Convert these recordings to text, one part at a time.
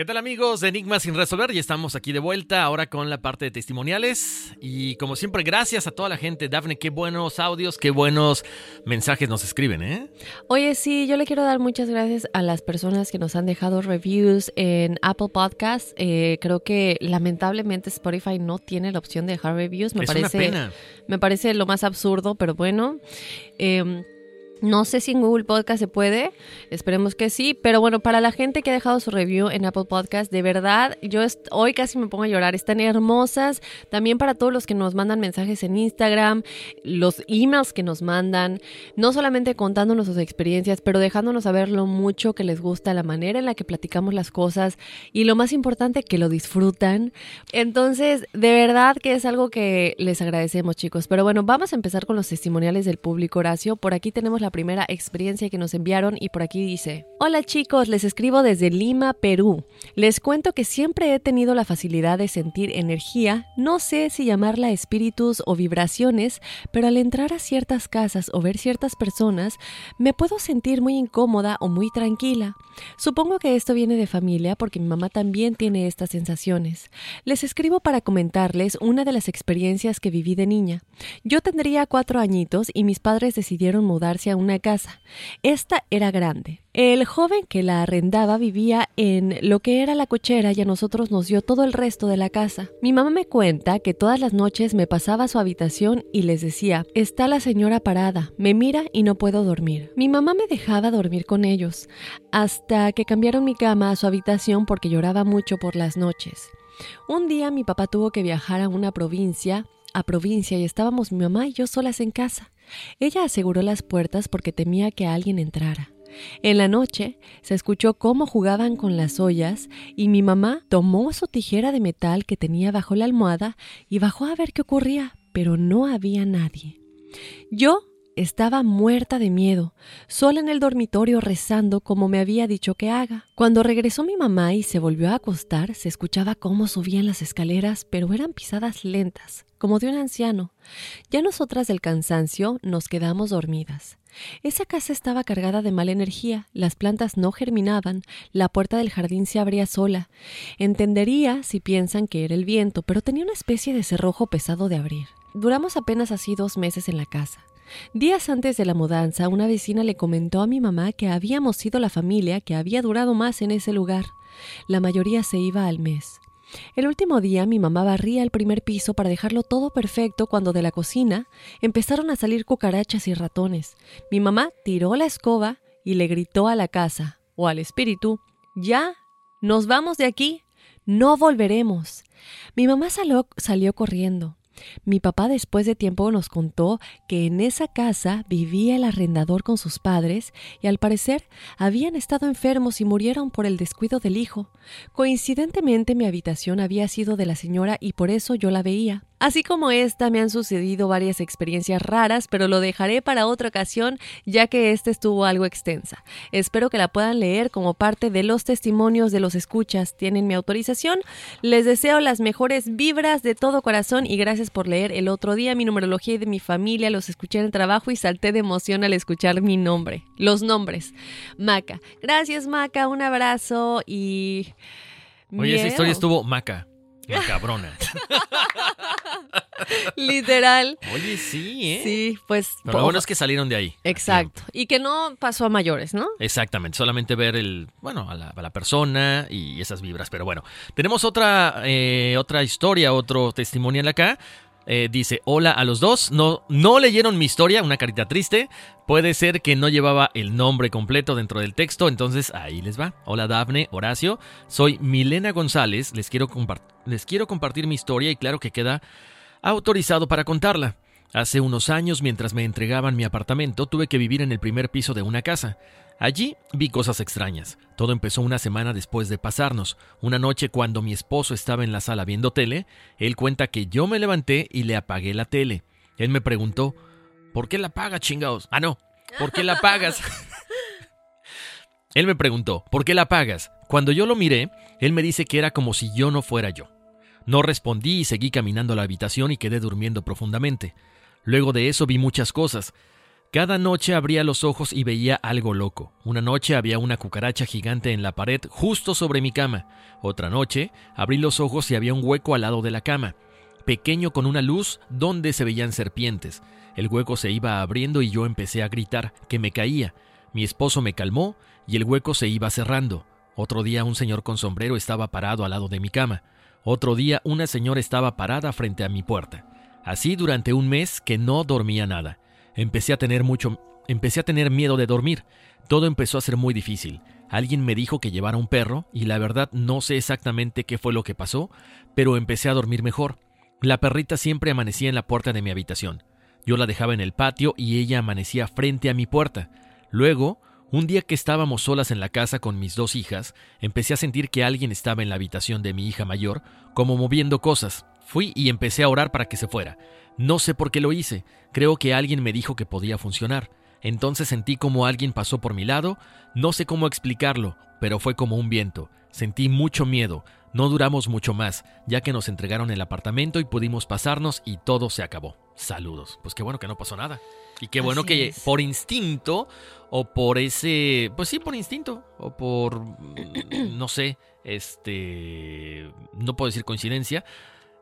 ¿Qué tal amigos de Enigma sin resolver? Ya estamos aquí de vuelta ahora con la parte de testimoniales y como siempre gracias a toda la gente. Dafne, qué buenos audios, qué buenos mensajes nos escriben, ¿eh? Oye, sí, yo le quiero dar muchas gracias a las personas que nos han dejado reviews en Apple Podcasts. Eh, creo que lamentablemente Spotify no tiene la opción de dejar reviews. Me es una parece, pena. me parece lo más absurdo, pero bueno. Em, no sé si en Google Podcast se puede, esperemos que sí, pero bueno, para la gente que ha dejado su review en Apple Podcast, de verdad, yo hoy casi me pongo a llorar, están hermosas, también para todos los que nos mandan mensajes en Instagram, los emails que nos mandan, no solamente contándonos sus experiencias, pero dejándonos saber lo mucho que les gusta, la manera en la que platicamos las cosas y lo más importante, que lo disfrutan. Entonces, de verdad que es algo que les agradecemos, chicos. Pero bueno, vamos a empezar con los testimoniales del público, Horacio. Por aquí tenemos la primera experiencia que nos enviaron y por aquí dice, Hola chicos, les escribo desde Lima, Perú. Les cuento que siempre he tenido la facilidad de sentir energía, no sé si llamarla espíritus o vibraciones, pero al entrar a ciertas casas o ver ciertas personas, me puedo sentir muy incómoda o muy tranquila. Supongo que esto viene de familia porque mi mamá también tiene estas sensaciones. Les escribo para comentarles una de las experiencias que viví de niña. Yo tendría cuatro añitos y mis padres decidieron mudarse a una casa. Esta era grande. El joven que la arrendaba vivía en lo que era la cochera y a nosotros nos dio todo el resto de la casa. Mi mamá me cuenta que todas las noches me pasaba a su habitación y les decía, está la señora parada, me mira y no puedo dormir. Mi mamá me dejaba dormir con ellos, hasta que cambiaron mi cama a su habitación porque lloraba mucho por las noches. Un día mi papá tuvo que viajar a una provincia, a provincia y estábamos mi mamá y yo solas en casa. Ella aseguró las puertas porque temía que alguien entrara. En la noche se escuchó cómo jugaban con las ollas y mi mamá tomó su tijera de metal que tenía bajo la almohada y bajó a ver qué ocurría, pero no había nadie. Yo estaba muerta de miedo, sola en el dormitorio rezando como me había dicho que haga. Cuando regresó mi mamá y se volvió a acostar, se escuchaba cómo subían las escaleras, pero eran pisadas lentas, como de un anciano. Ya nosotras del cansancio nos quedamos dormidas. Esa casa estaba cargada de mala energía, las plantas no germinaban, la puerta del jardín se abría sola. Entendería si piensan que era el viento, pero tenía una especie de cerrojo pesado de abrir. Duramos apenas así dos meses en la casa. Días antes de la mudanza, una vecina le comentó a mi mamá que habíamos sido la familia que había durado más en ese lugar. La mayoría se iba al mes. El último día mi mamá barría el primer piso para dejarlo todo perfecto cuando de la cocina empezaron a salir cucarachas y ratones. Mi mamá tiró la escoba y le gritó a la casa o al espíritu, Ya, nos vamos de aquí, no volveremos. Mi mamá salió, salió corriendo. Mi papá después de tiempo nos contó que en esa casa vivía el arrendador con sus padres y al parecer habían estado enfermos y murieron por el descuido del hijo. Coincidentemente mi habitación había sido de la señora y por eso yo la veía. Así como esta, me han sucedido varias experiencias raras, pero lo dejaré para otra ocasión, ya que esta estuvo algo extensa. Espero que la puedan leer como parte de los testimonios de los escuchas. ¿Tienen mi autorización? Les deseo las mejores vibras de todo corazón y gracias por leer el otro día mi numerología y de mi familia. Los escuché en el trabajo y salté de emoción al escuchar mi nombre. Los nombres. Maca. Gracias, Maca. Un abrazo y... Oye, esa historia estuvo maca. Macabrona. Literal. Oye, sí, ¿eh? Sí, pues... Pero lo bueno es que salieron de ahí. Exacto. Y que no pasó a mayores, ¿no? Exactamente, solamente ver el, bueno, a la, a la persona y esas vibras. Pero bueno, tenemos otra, eh, otra historia, otro testimonial acá. Eh, dice, hola a los dos, no, no leyeron mi historia, una carita triste. Puede ser que no llevaba el nombre completo dentro del texto, entonces ahí les va. Hola Dafne, Horacio, soy Milena González, les quiero, les quiero compartir mi historia y claro que queda autorizado para contarla. Hace unos años, mientras me entregaban mi apartamento, tuve que vivir en el primer piso de una casa. Allí vi cosas extrañas. Todo empezó una semana después de pasarnos. Una noche cuando mi esposo estaba en la sala viendo tele, él cuenta que yo me levanté y le apagué la tele. Él me preguntó, ¿por qué la apagas, chingados? Ah, no, ¿por qué la apagas? él me preguntó, ¿por qué la apagas? Cuando yo lo miré, él me dice que era como si yo no fuera yo. No respondí y seguí caminando a la habitación y quedé durmiendo profundamente. Luego de eso vi muchas cosas. Cada noche abría los ojos y veía algo loco. Una noche había una cucaracha gigante en la pared justo sobre mi cama. Otra noche abrí los ojos y había un hueco al lado de la cama, pequeño con una luz donde se veían serpientes. El hueco se iba abriendo y yo empecé a gritar que me caía. Mi esposo me calmó y el hueco se iba cerrando. Otro día un señor con sombrero estaba parado al lado de mi cama. Otro día una señora estaba parada frente a mi puerta. Así durante un mes que no dormía nada. Empecé a tener mucho empecé a tener miedo de dormir. Todo empezó a ser muy difícil. Alguien me dijo que llevara un perro y la verdad no sé exactamente qué fue lo que pasó, pero empecé a dormir mejor. La perrita siempre amanecía en la puerta de mi habitación. Yo la dejaba en el patio y ella amanecía frente a mi puerta. Luego, un día que estábamos solas en la casa con mis dos hijas, empecé a sentir que alguien estaba en la habitación de mi hija mayor, como moviendo cosas. Fui y empecé a orar para que se fuera. No sé por qué lo hice, creo que alguien me dijo que podía funcionar. Entonces sentí como alguien pasó por mi lado, no sé cómo explicarlo, pero fue como un viento. Sentí mucho miedo, no duramos mucho más, ya que nos entregaron el apartamento y pudimos pasarnos y todo se acabó. Saludos. Pues qué bueno que no pasó nada. Y qué bueno Así que es. por instinto o por ese, pues sí, por instinto o por, mm, no sé, este, no puedo decir coincidencia,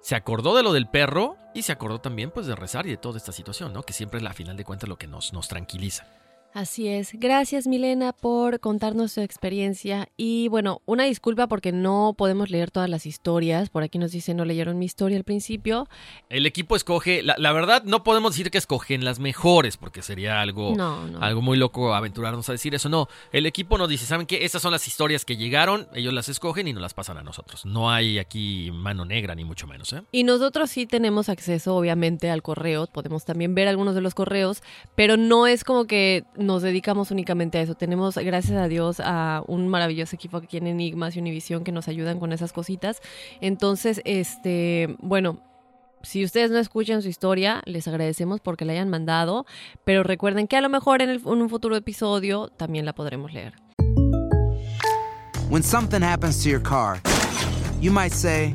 se acordó de lo del perro y se acordó también pues de rezar y de toda esta situación, ¿no? Que siempre es la final de cuentas lo que nos, nos tranquiliza. Así es. Gracias, Milena, por contarnos su experiencia. Y bueno, una disculpa porque no podemos leer todas las historias. Por aquí nos dicen no leyeron mi historia al principio. El equipo escoge, la, la verdad no podemos decir que escogen las mejores porque sería algo, No, no. algo muy loco aventurarnos a decir eso. No, el equipo nos dice, ¿saben qué? Estas son las historias que llegaron, ellos las escogen y nos las pasan a nosotros. No hay aquí mano negra ni mucho menos, ¿eh? Y nosotros sí tenemos acceso, obviamente, al correo. Podemos también ver algunos de los correos, pero no es como que nos dedicamos únicamente a eso. Tenemos, gracias a Dios, a un maravilloso equipo aquí en Enigmas y Univisión que nos ayudan con esas cositas. Entonces, este, bueno. Si ustedes no escuchan su historia, les agradecemos porque la hayan mandado, pero recuerden que a lo mejor en, en un futuro episodio también la podremos leer. When something happens to your car, you might say,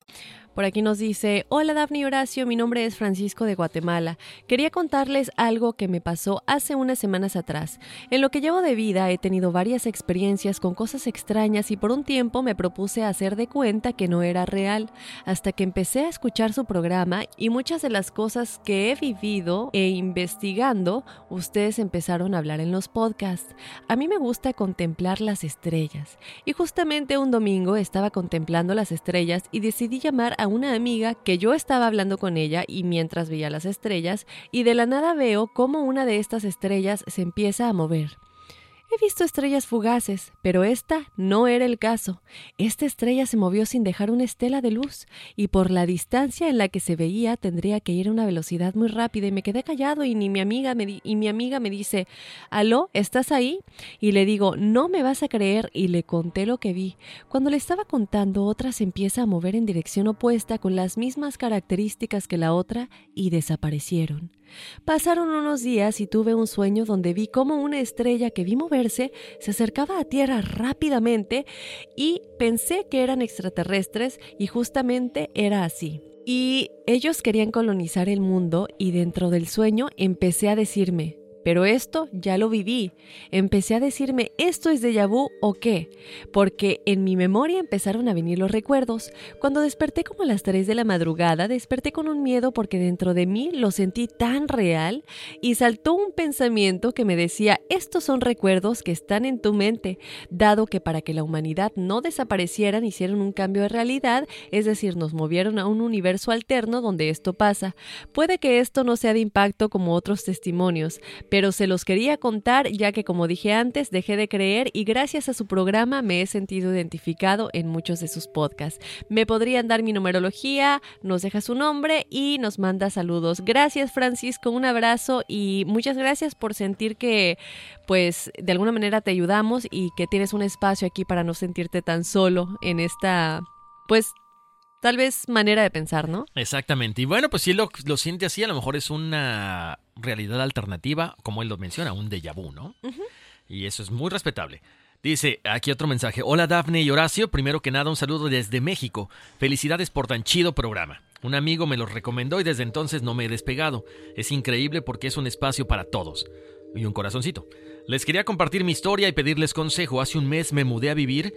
Por aquí nos dice, hola Dafne y Horacio, mi nombre es Francisco de Guatemala. Quería contarles algo que me pasó hace unas semanas atrás. En lo que llevo de vida he tenido varias experiencias con cosas extrañas y por un tiempo me propuse hacer de cuenta que no era real, hasta que empecé a escuchar su programa y muchas de las cosas que he vivido e investigando, ustedes empezaron a hablar en los podcasts. A mí me gusta contemplar las estrellas y justamente un domingo estaba contemplando las estrellas y decidí llamar a una amiga que yo estaba hablando con ella y mientras veía las estrellas y de la nada veo cómo una de estas estrellas se empieza a mover. He visto estrellas fugaces, pero esta no era el caso. Esta estrella se movió sin dejar una estela de luz, y por la distancia en la que se veía tendría que ir a una velocidad muy rápida, y me quedé callado y, ni mi amiga me y mi amiga me dice, ¿Aló? ¿Estás ahí? Y le digo, no me vas a creer, y le conté lo que vi. Cuando le estaba contando, otra se empieza a mover en dirección opuesta con las mismas características que la otra, y desaparecieron. Pasaron unos días y tuve un sueño donde vi cómo una estrella que vi moverse se acercaba a Tierra rápidamente y pensé que eran extraterrestres y justamente era así. Y ellos querían colonizar el mundo y dentro del sueño empecé a decirme, pero esto ya lo viví. Empecé a decirme, ¿esto es déjà vu o qué? Porque en mi memoria empezaron a venir los recuerdos. Cuando desperté como a las 3 de la madrugada, desperté con un miedo porque dentro de mí lo sentí tan real y saltó un pensamiento que me decía, estos son recuerdos que están en tu mente, dado que para que la humanidad no desaparecieran hicieron un cambio de realidad, es decir, nos movieron a un universo alterno donde esto pasa. Puede que esto no sea de impacto como otros testimonios, pero se los quería contar ya que como dije antes dejé de creer y gracias a su programa me he sentido identificado en muchos de sus podcasts. Me podrían dar mi numerología, nos deja su nombre y nos manda saludos. Gracias Francisco, un abrazo y muchas gracias por sentir que pues de alguna manera te ayudamos y que tienes un espacio aquí para no sentirte tan solo en esta pues tal vez manera de pensar, ¿no? Exactamente. Y bueno, pues si él lo, lo siente así, a lo mejor es una realidad alternativa, como él lo menciona, un déjà vu, ¿no? Y eso es muy respetable. Dice aquí otro mensaje. Hola Dafne y Horacio. Primero que nada, un saludo desde México. Felicidades por tan chido programa. Un amigo me los recomendó y desde entonces no me he despegado. Es increíble porque es un espacio para todos. Y un corazoncito. Les quería compartir mi historia y pedirles consejo. Hace un mes me mudé a vivir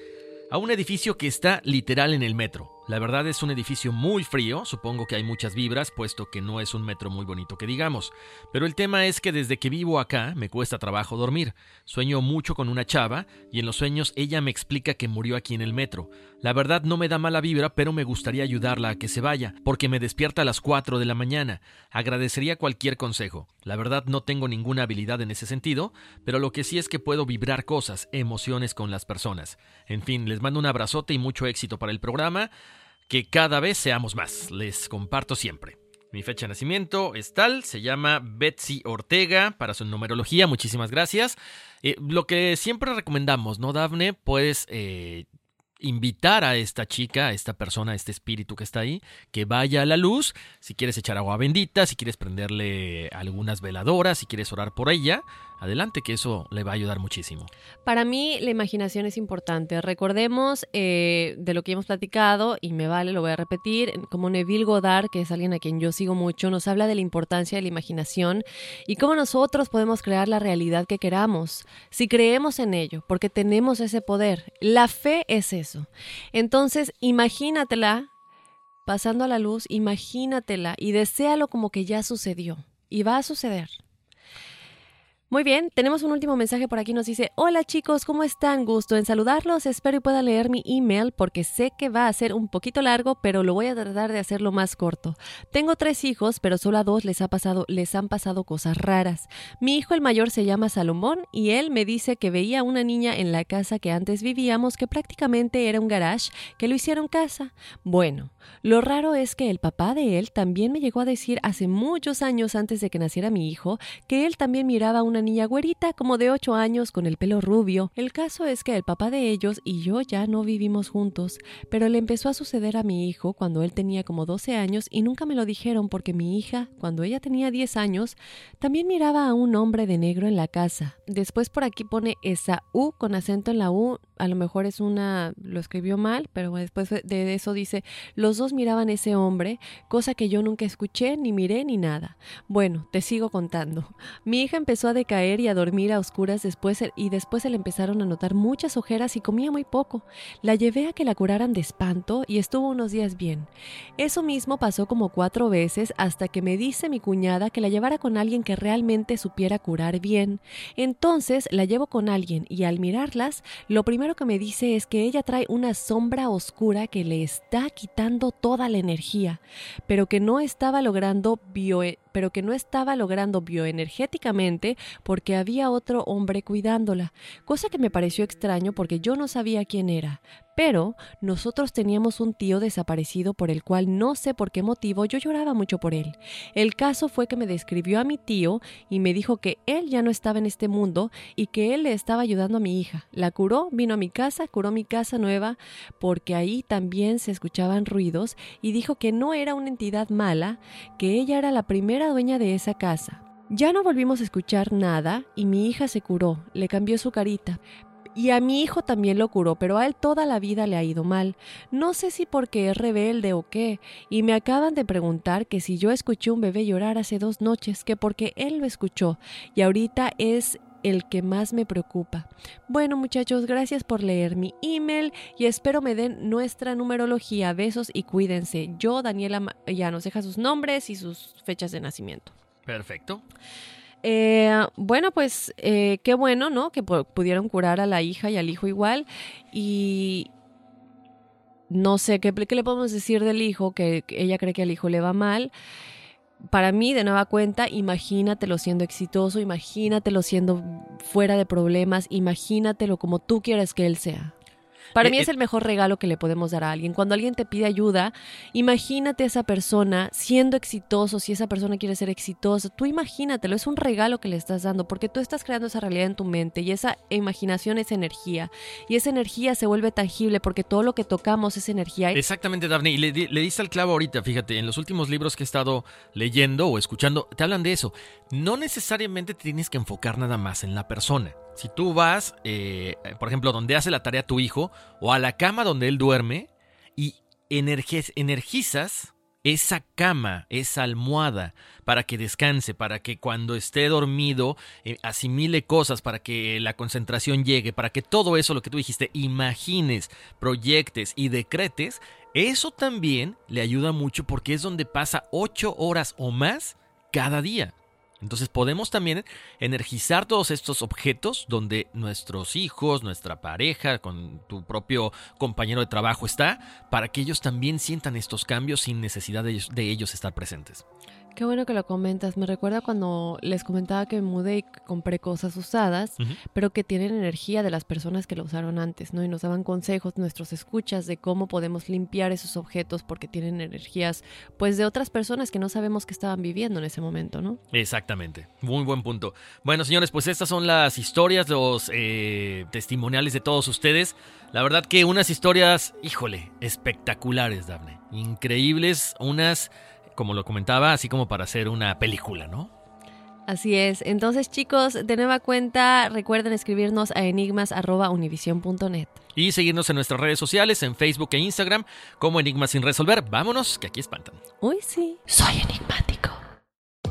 a un edificio que está literal en el metro. La verdad es un edificio muy frío, supongo que hay muchas vibras, puesto que no es un metro muy bonito que digamos. Pero el tema es que desde que vivo acá me cuesta trabajo dormir. Sueño mucho con una chava y en los sueños ella me explica que murió aquí en el metro. La verdad no me da mala vibra, pero me gustaría ayudarla a que se vaya, porque me despierta a las 4 de la mañana. Agradecería cualquier consejo. La verdad no tengo ninguna habilidad en ese sentido, pero lo que sí es que puedo vibrar cosas, emociones con las personas. En fin, les mando un abrazote y mucho éxito para el programa que cada vez seamos más. Les comparto siempre. Mi fecha de nacimiento es tal, se llama Betsy Ortega para su numerología, muchísimas gracias. Eh, lo que siempre recomendamos, ¿no, Dafne? Puedes eh, invitar a esta chica, a esta persona, a este espíritu que está ahí, que vaya a la luz, si quieres echar agua bendita, si quieres prenderle algunas veladoras, si quieres orar por ella, adelante, que eso le va a ayudar muchísimo. Para mí la imaginación es importante. Recordemos eh, de lo que hemos platicado, y me vale, lo voy a repetir, como Neville Goddard, que es alguien a quien yo sigo mucho, nos habla de la importancia de la imaginación y cómo nosotros podemos crear la realidad que queramos, si creemos en ello, porque tenemos ese poder. La fe es eso. Entonces, imagínatela pasando a la luz, imagínatela y deséalo como que ya sucedió. Y va a suceder. Muy bien, tenemos un último mensaje por aquí. Nos dice, hola chicos, ¿cómo están? Gusto en saludarlos. Espero y pueda leer mi email porque sé que va a ser un poquito largo, pero lo voy a tratar de hacerlo más corto. Tengo tres hijos, pero solo a dos les, ha pasado, les han pasado cosas raras. Mi hijo el mayor se llama Salomón y él me dice que veía una niña en la casa que antes vivíamos que prácticamente era un garage que lo hicieron casa. Bueno, lo raro es que el papá de él también me llegó a decir hace muchos años antes de que naciera mi hijo que él también miraba una niña güerita como de 8 años con el pelo rubio. El caso es que el papá de ellos y yo ya no vivimos juntos, pero le empezó a suceder a mi hijo cuando él tenía como 12 años y nunca me lo dijeron porque mi hija, cuando ella tenía 10 años, también miraba a un hombre de negro en la casa. Después por aquí pone esa U con acento en la U, a lo mejor es una, lo escribió mal, pero después de eso dice, los dos miraban ese hombre, cosa que yo nunca escuché, ni miré, ni nada. Bueno, te sigo contando. Mi hija empezó a decaer y a dormir a oscuras después y después se le empezaron a notar muchas ojeras y comía muy poco. La llevé a que la curaran de espanto y estuvo unos días bien. Eso mismo pasó como cuatro veces hasta que me dice mi cuñada que la llevara con alguien que realmente supiera curar bien. Entonces la llevo con alguien y al mirarlas, lo primero que me dice es que ella trae una sombra oscura que le está quitando toda la energía, pero que no estaba logrando pero que no estaba logrando bioenergéticamente porque había otro hombre cuidándola, cosa que me pareció extraño porque yo no sabía quién era. Pero nosotros teníamos un tío desaparecido por el cual no sé por qué motivo yo lloraba mucho por él. El caso fue que me describió a mi tío y me dijo que él ya no estaba en este mundo y que él le estaba ayudando a mi hija. La curó, vino a mi casa, curó mi casa nueva porque ahí también se escuchaban ruidos y dijo que no era una entidad mala, que ella era la primera dueña de esa casa. Ya no volvimos a escuchar nada y mi hija se curó, le cambió su carita, y a mi hijo también lo curó, pero a él toda la vida le ha ido mal. No sé si porque es rebelde o qué. Y me acaban de preguntar que si yo escuché un bebé llorar hace dos noches, que porque él lo escuchó. Y ahorita es el que más me preocupa. Bueno muchachos, gracias por leer mi email y espero me den nuestra numerología. Besos y cuídense. Yo, Daniela, ya nos deja sus nombres y sus fechas de nacimiento. Perfecto. Eh, bueno, pues eh, qué bueno, ¿no? Que pudieron curar a la hija y al hijo igual. Y no sé ¿qué, qué le podemos decir del hijo, que, ella cree que al hijo le va mal. Para mí, de nueva cuenta, imagínatelo siendo exitoso, imagínatelo siendo fuera de problemas, imagínatelo como tú quieres que él sea. Para eh, mí es eh, el mejor regalo que le podemos dar a alguien. Cuando alguien te pide ayuda, imagínate a esa persona siendo exitoso, si esa persona quiere ser exitosa, tú imagínatelo, es un regalo que le estás dando porque tú estás creando esa realidad en tu mente y esa imaginación es energía y esa energía se vuelve tangible porque todo lo que tocamos es energía. Exactamente, Daphne, y le, le diste el clavo ahorita, fíjate, en los últimos libros que he estado leyendo o escuchando, te hablan de eso. No necesariamente te tienes que enfocar nada más en la persona. Si tú vas, eh, por ejemplo, donde hace la tarea tu hijo, o a la cama donde él duerme, y energizas esa cama, esa almohada, para que descanse, para que cuando esté dormido eh, asimile cosas, para que la concentración llegue, para que todo eso, lo que tú dijiste, imagines, proyectes y decretes, eso también le ayuda mucho porque es donde pasa ocho horas o más cada día. Entonces podemos también energizar todos estos objetos donde nuestros hijos, nuestra pareja, con tu propio compañero de trabajo está, para que ellos también sientan estos cambios sin necesidad de ellos, estar presentes. Qué bueno que lo comentas. Me recuerda cuando les comentaba que me mudé y compré cosas usadas, pero que tienen energía de las personas que lo usaron antes, ¿no? Y nos daban consejos, nuestros escuchas de cómo podemos limpiar esos objetos porque tienen energías, pues, de otras personas que no sabemos que estaban viviendo en ese momento, ¿no? Exactamente. Muy buen punto. Bueno, señores, pues estas son las historias, los eh, testimoniales de todos ustedes. La verdad que unas historias, híjole, espectaculares, Dafne. Increíbles, unas como lo comentaba, así como para hacer una película, ¿no? Así es. Entonces, chicos, de nueva cuenta, recuerden escribirnos a enigmas.univision.net. Y seguirnos en nuestras redes sociales, en Facebook e Instagram, como Enigmas sin resolver. Vámonos, que aquí espantan. Uy, sí. Soy enigmático.